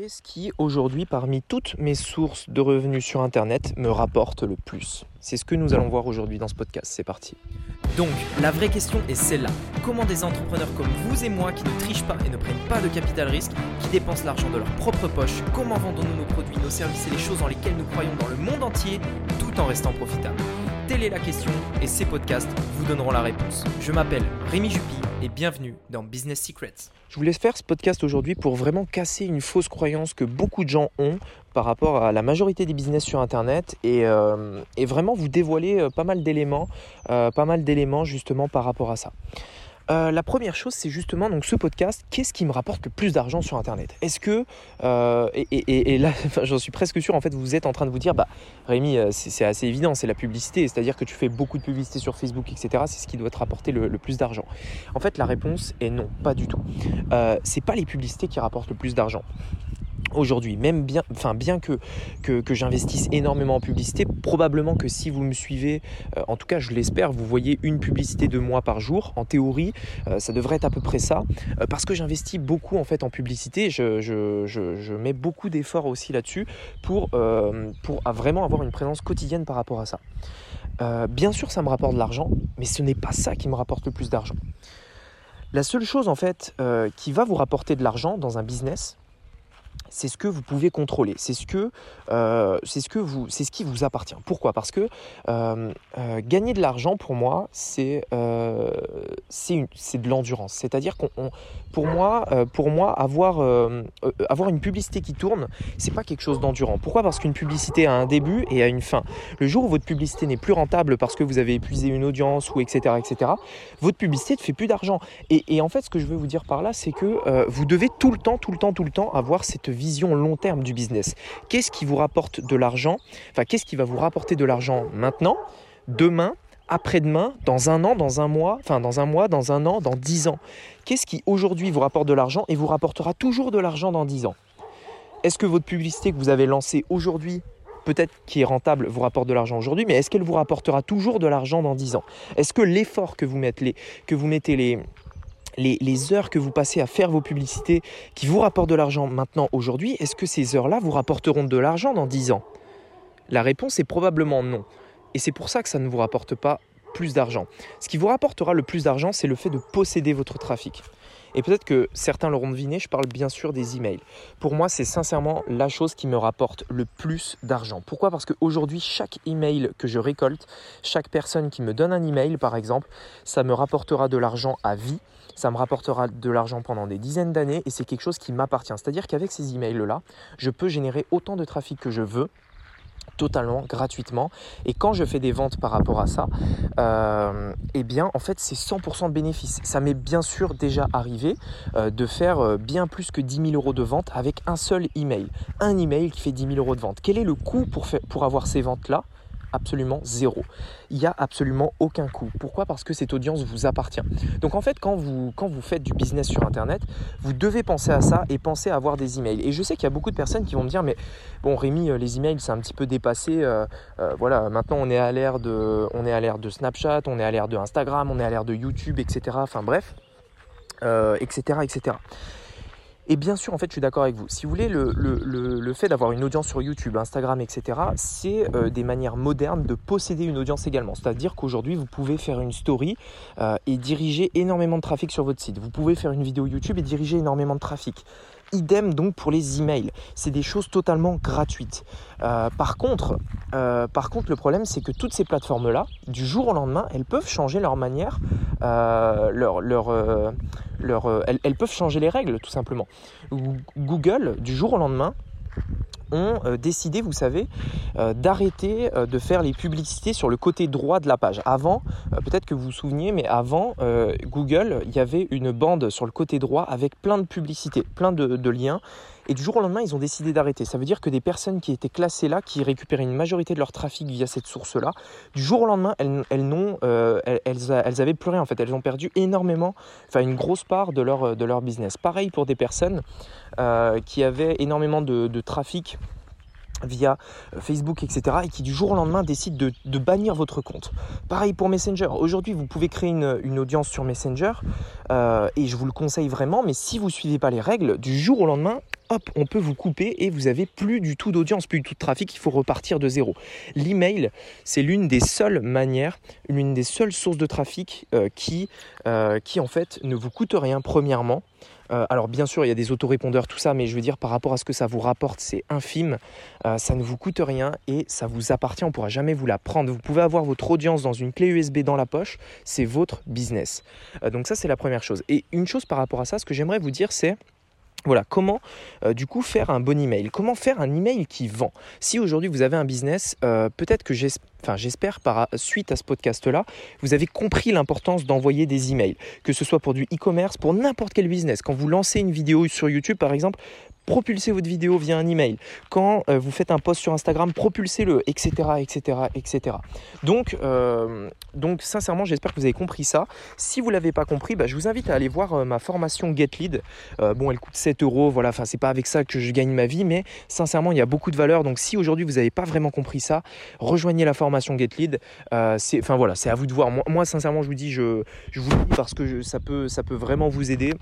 Qu'est-ce qui aujourd'hui parmi toutes mes sources de revenus sur Internet me rapporte le plus C'est ce que nous allons voir aujourd'hui dans ce podcast. C'est parti. Donc, la vraie question est celle-là. Comment des entrepreneurs comme vous et moi qui ne trichent pas et ne prennent pas de capital risque, qui dépensent l'argent de leur propre poche, comment vendons-nous nos produits, nos services et les choses dans lesquelles nous croyons dans le monde entier tout en restant profitables? Telle est la question et ces podcasts vous donneront la réponse. Je m'appelle Rémi Jupy et bienvenue dans Business Secrets. Je vous laisse faire ce podcast aujourd'hui pour vraiment casser une fausse croyance que beaucoup de gens ont par rapport à la majorité des business sur Internet et, euh, vraiment vous dévoiler euh, pas mal d'éléments, euh, pas mal d'éléments justement par rapport à ça. Euh, la première chose, c'est justement donc ce podcast. Qu'est-ce qui me rapporte le plus d'argent sur Internet? Est-ce que euh, et, là, j'en suis presque sûr. En fait, vous êtes en train de vous dire, bah Rémi, euh, c'est assez évident, c'est la publicité. C'est-à-dire que tu fais beaucoup de publicité sur Facebook, etc. C'est ce qui doit te rapporter le, plus d'argent. En fait, la réponse est non, pas du tout. c'est pas les publicités qui rapportent le plus d'argent aujourd'hui, même bien, enfin bien que, que, j'investisse énormément en publicité, probablement que si vous me suivez, euh, en tout cas je l'espère, vous voyez une publicité de moi par jour. En théorie, euh, ça devrait être à peu près ça, euh, parce que j'investis beaucoup en fait en publicité. Je, je, je, mets beaucoup d'efforts aussi là-dessus pour, pour vraiment avoir une présence quotidienne par rapport à ça. bien sûr, ça me rapporte de l'argent, mais ce n'est pas ça qui me rapporte le plus d'argent. La seule chose en fait qui va vous rapporter de l'argent dans un business, c'est ce que vous pouvez contrôler, c'est ce que euh, c'est ce que vous c'est ce qui vous appartient. Pourquoi? Parce que euh, euh, gagner de l'argent pour moi c'est c'est de l'endurance. C'est-à-dire qu'on pour moi pour moi avoir avoir une publicité qui tourne c'est pas quelque chose d'endurant. Pourquoi? Parce qu'une publicité a un début et a une fin. Le jour où votre publicité n'est plus rentable parce que vous avez épuisé une audience ou etc etc votre publicité ne fait plus d'argent. Et, et, en fait ce que je veux vous dire par là c'est que vous devez tout le temps tout le temps tout le temps avoir cette vision long terme du business. Qu'est-ce qui vous rapporte de l'argent? Enfin, qu'est-ce qui va vous rapporter de l'argent maintenant, demain, après-demain, dans un an, dans un mois, enfin dans un mois, dans un an, dans dix ans? Qu'est-ce qui aujourd'hui vous rapporte de l'argent et vous rapportera toujours de l'argent dans dix ans? Est-ce que votre publicité que vous avez lancée aujourd'hui, peut-être qui est rentable, vous rapporte de l'argent aujourd'hui, mais est-ce qu'elle vous rapportera toujours de l'argent dans dix ans? Est-ce que l'effort que vous mettez, que vous mettez les, les, heures que vous passez à faire vos publicités qui vous rapportent de l'argent maintenant, aujourd'hui, est-ce que ces heures-là vous rapporteront de l'argent dans 10 ans? La réponse est probablement non. Et c'est pour ça que ça ne vous rapporte pas plus d'argent. Ce qui vous rapportera le plus d'argent, c'est le fait de posséder votre trafic. Et peut-être que certains l'auront deviné, je parle bien sûr des emails. Pour moi, c'est sincèrement la chose qui me rapporte le plus d'argent. Pourquoi? Parce qu'aujourd'hui, chaque email que je récolte, chaque personne qui me donne un email, par exemple, ça me rapportera de l'argent à vie ça me rapportera de l'argent pendant des dizaines d'années et c'est quelque chose qui m'appartient. C'est-à-dire qu'avec ces emails-là, je peux générer autant de trafic que je veux totalement gratuitement. Et quand je fais des ventes par rapport à ça euh, eh bien en fait c'est 100% de bénéfice. Ça m'est bien sûr déjà arrivé euh, de faire euh, bien plus que 10 000 euros de vente avec un seul email. Un email qui fait 10 000 euros de vente. Quel est le coût pour, pour avoir ces ventes là absolument zéro. Il n'y a absolument aucun coût. Pourquoi? Parce que cette audience vous appartient. Donc en fait, quand vous, faites du business sur Internet, vous devez penser à ça et penser à avoir des emails. Et je sais qu'il y a beaucoup de personnes qui vont me dire, mais bon Rémi, euh, les emails c'est un petit peu dépassé. Euh, euh, voilà, maintenant on est à l'ère de, on est à l'ère de Snapchat, on est à l'ère de Instagram, on est à l'ère de YouTube, etc. Enfin bref, etc., etc. Et bien sûr, en fait, je suis d'accord avec vous. Si vous voulez, le, fait d'avoir une audience sur YouTube, Instagram, etc., c'est euh, des manières modernes de posséder une audience également. C'est-à-dire qu'aujourd'hui, vous pouvez faire une story euh, et diriger énormément de trafic sur votre site. Vous pouvez faire une vidéo YouTube et diriger énormément de trafic. Idem donc pour les emails. C'est des choses totalement gratuites. Euh, par, contre, par contre, le problème, c'est que toutes ces plateformes-là, du jour au lendemain, elles peuvent changer leur manière, leur, leur, euh, elles, peuvent changer les règles tout simplement. Google, du jour au lendemain, ont euh, décidé, vous savez, euh, d'arrêter de faire les publicités sur le côté droit de la page. Avant, peut-être que vous vous souveniez, mais avant, Google, il y avait une bande sur le côté droit avec plein de publicités, plein de liens et du jour au lendemain, ils ont décidé d'arrêter. Ça veut dire que des personnes qui étaient classées là, qui récupéraient une majorité de leur trafic via cette source-là, du jour au lendemain, elles, elles n'ont, euh, elles, avaient plus rien en fait. Elles ont perdu énormément, enfin une grosse part de leur, de leur business. Pareil pour des personnes euh, qui avaient énormément de, trafic via euh, Facebook, etc. et qui du jour au lendemain décide de, bannir votre compte. Pareil pour Messenger. Aujourd'hui, vous pouvez créer une, audience sur Messenger euh, et je vous le conseille vraiment, mais si vous ne suivez pas les règles, du jour au lendemain, hop, on peut vous couper et vous avez plus du tout d'audience, plus du tout de trafic, il faut repartir de zéro. L'email, c'est l'une des seules manières, l'une des seules sources de trafic euh, qui, qui en fait ne vous coûte rien premièrement. Euh, alors bien sûr, il y a des autorépondeurs, tout ça, mais je veux dire par rapport à ce que ça vous rapporte, c'est infime. Euh, ça ne vous coûte rien et ça vous appartient. On ne pourra jamais vous la prendre. Vous pouvez avoir votre audience dans une clé USB dans la poche. C'est votre business. Euh, donc ça, c'est la première chose. Et une chose par rapport à ça, ce que j'aimerais vous dire, c'est voilà, comment du coup faire un bon email? Comment faire un email qui vend? Si aujourd'hui vous avez un business, peut-être que j'espère j'espère suite à ce podcast-là, vous avez compris l'importance d'envoyer des emails, que ce soit pour du e-commerce, pour n'importe quel business. Quand vous lancez une vidéo sur YouTube par exemple, propulsez votre vidéo via un email. Quand euh, vous faites un post sur Instagram, propulsez-le, etc., etc., etc. Donc, euh, donc sincèrement, j'espère que vous avez compris ça. Si vous l'avez pas compris, bah, je vous invite à aller voir euh, ma formation Get Lead. bon, elle coûte 7 euros, voilà. Enfin, c'est pas avec ça que je gagne ma vie, mais sincèrement, il y a beaucoup de valeur. Donc, si aujourd'hui vous n'avez pas vraiment compris ça, rejoignez la formation Get Lead. c'est, enfin voilà, c'est à vous de voir. Moi, sincèrement, je vous dis, je, vous le dis parce que ça peut, ça peut vraiment vous aider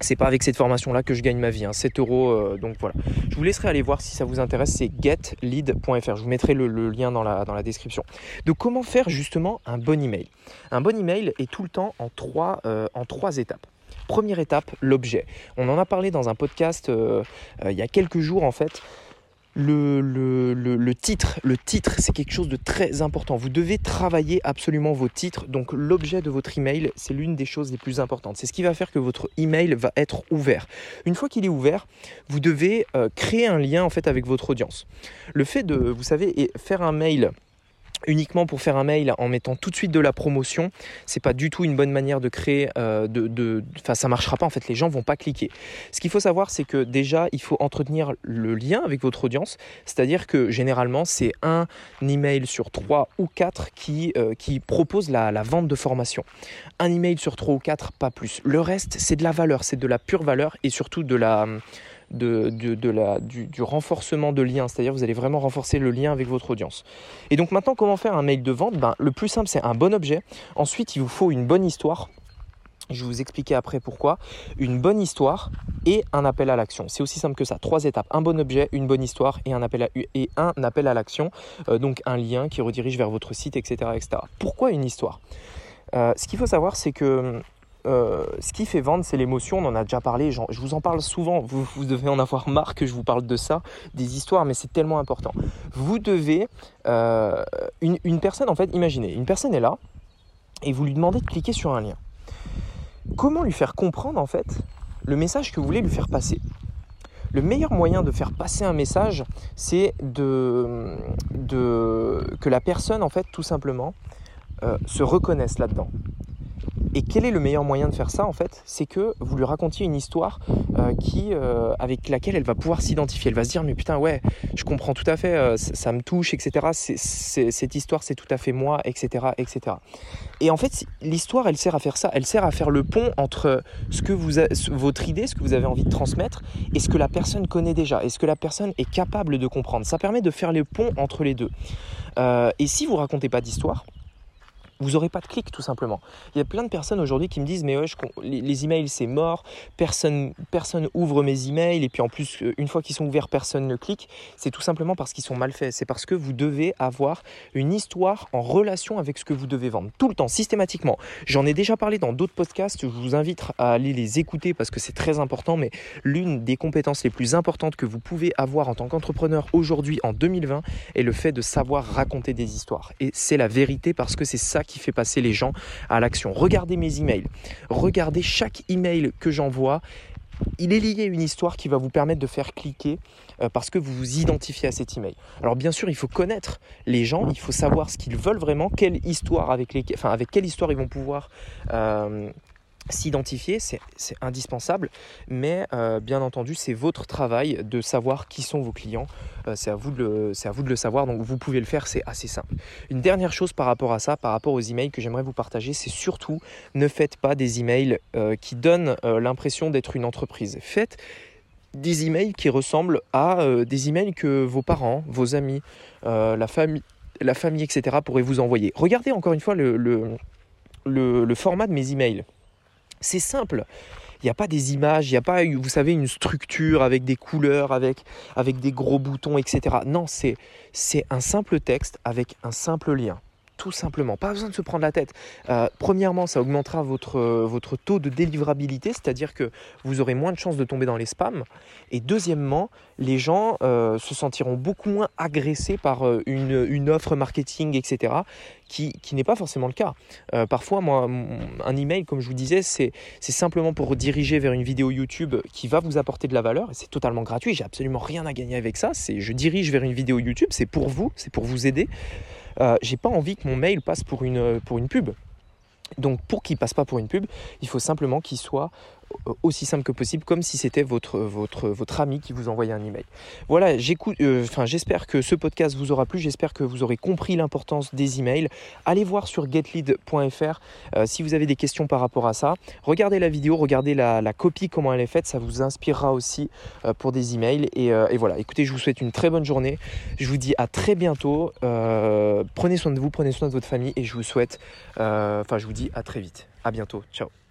c'est pas avec cette formation là que je gagne ma vie, 7 hein. euros. Euh, donc voilà. Je vous laisserai aller voir si ça vous intéresse. C'est getlead.fr. Je vous mettrai le, lien dans la, description. De comment faire justement un bon email? Un bon email est tout le temps en trois, euh, en trois étapes. Première étape, l'objet. On en a parlé dans un podcast euh, il y a quelques jours en fait le, titre, c'est quelque chose de très important. Vous devez travailler absolument vos titres. Donc l'objet de votre email, c'est l'une des choses les plus importantes. C'est ce qui va faire que votre email va être ouvert. Une fois qu'il est ouvert, vous devez euh, créer un lien en fait avec votre audience. Le fait de, vous savez, faire un mail uniquement pour faire un mail en mettant tout de suite de la promotion, c'est pas du tout une bonne manière de créer. Euh, de, enfin, ça marchera pas en fait. Les gens vont pas cliquer. Ce qu'il faut savoir, c'est que déjà, il faut entretenir le lien avec votre audience. C'est-à-dire que généralement, c'est un email sur trois ou quatre qui euh, propose la, vente de formation. Un email sur trois ou quatre, pas plus. Le reste, c'est de la valeur, c'est de la pure valeur et surtout de la de, la, du, renforcement de lien, c'est-à-dire vous allez vraiment renforcer le lien avec votre audience. Et donc maintenant, comment faire un mail de vente? Ben, Le plus simple, c'est un bon objet. Ensuite, il vous faut une bonne histoire. Je vais vous expliquer après pourquoi. Une bonne histoire et un appel à l'action. C'est aussi simple que ça. Trois étapes. Un bon objet, une bonne histoire et un appel à, et un appel à l'action. Euh, donc un lien qui redirige vers votre site, etc. etc. Pourquoi une histoire? Euh, Ce qu'il faut savoir, c'est que euh, ce qui fait vendre, c'est l'émotion. On en a déjà parlé. je vous en parle souvent. Vous, devez en avoir marre que je vous parle de ça, des histoires, mais c'est tellement important. Vous devez. Euh, une, personne, en fait, imaginez, une personne est là et vous lui demandez de cliquer sur un lien. Comment lui faire comprendre, en fait, le message que vous voulez lui faire passer? Le meilleur moyen de faire passer un message, c'est de, que la personne, en fait, tout simplement, euh, se reconnaisse là-dedans. Et quel est le meilleur moyen de faire ça en fait? C'est que vous lui racontiez une histoire euh, qui, euh, avec laquelle elle va pouvoir s'identifier. Elle va se dire mais putain ouais, je comprends tout à fait, euh, ça, me touche, etc. cette histoire c'est tout à fait moi, etc., etc. Et en fait l'histoire elle sert à faire ça. Elle sert à faire le pont entre votre idée, ce que vous avez envie de transmettre, et ce que la personne connaît déjà, et ce que la personne est capable de comprendre. Ça permet de faire le pont entre les deux. et si vous racontez pas d'histoire, vous n'aurez pas de clic tout simplement. Il y a plein de personnes aujourd'hui qui me disent mais ouais, les, emails c'est mort, personne personne ouvre mes emails et puis en plus euh, une fois qu'ils sont ouverts personne ne clique. C'est tout simplement parce qu'ils sont mal faits. C'est parce que vous devez avoir une histoire en relation avec ce que vous devez vendre tout le temps, systématiquement. J'en ai déjà parlé dans d'autres podcasts. Je vous invite à aller les écouter parce que c'est très important. Mais l'une des compétences les plus importantes que vous pouvez avoir en tant qu'entrepreneur aujourd'hui en 2020 est le fait de savoir raconter des histoires. Et c'est la vérité parce que c'est ça qui fait passer les gens à l'action. Regardez mes emails. Regardez chaque email que j'envoie. Il est lié à une histoire qui va vous permettre de faire cliquer euh, parce que vous vous identifiez à cet email. Alors bien sûr, il faut connaître les gens, il faut savoir ce qu'ils veulent vraiment, quelle histoire avec, les, enfin, avec quelle histoire ils vont pouvoir euh, S'identifier, c'est indispensable, mais euh, bien entendu, c'est votre travail de savoir qui sont vos clients. Euh, c'est à, vous de le, savoir, donc vous pouvez le faire, c'est assez simple. Une dernière chose par rapport à ça, par rapport aux emails que j'aimerais vous partager, c'est surtout ne faites pas des emails euh, qui donnent l'impression d'être une entreprise. Faites des emails qui ressemblent à des emails que vos parents, vos amis, la, famille, la famille, etc. pourraient vous envoyer. Regardez encore une fois le, le, le format de mes emails. C'est simple. Il n'y a pas des images, il n'y a pas, vous savez, une structure avec des couleurs, avec, avec des gros boutons, etc. Non, c'est un simple texte avec un simple lien tout simplement. Pas besoin de se prendre la tête. Euh, premièrement, ça augmentera votre, votre taux de délivrabilité, c'est-à-dire que vous aurez moins de chances de tomber dans les spams. Et deuxièmement, les gens euh, se sentiront beaucoup moins agressés par euh, une, une, offre marketing, etc., qui, qui n'est pas forcément le cas. parfois, moi, un email, comme je vous disais, c'est simplement pour diriger vers une vidéo YouTube qui va vous apporter de la valeur, c'est totalement gratuit, j'ai absolument rien à gagner avec ça, je dirige vers une vidéo YouTube, c'est pour vous, c'est pour vous aider. Euh, j'ai pas envie que mon mail passe pour une, pour une pub. Donc pour qu'il passe pas pour une pub, il faut simplement qu'il soit euh, aussi simple que possible, comme si c'était votre, votre, votre ami qui vous envoyait un email. Voilà, j'écoute, euh, enfin, j'espère que ce podcast vous aura plu, j'espère que vous aurez compris l'importance des emails. Allez voir sur getlead.fr euh, si vous avez des questions par rapport à ça. Regardez la vidéo, regardez la, copie, comment elle est faite, ça vous inspirera aussi pour des emails. Et, et, voilà, écoutez, je vous souhaite une très bonne journée. Je vous dis à très bientôt. prenez soin de vous, prenez soin de votre famille et je vous souhaite, enfin, je vous dis à très vite. À bientôt. Ciao.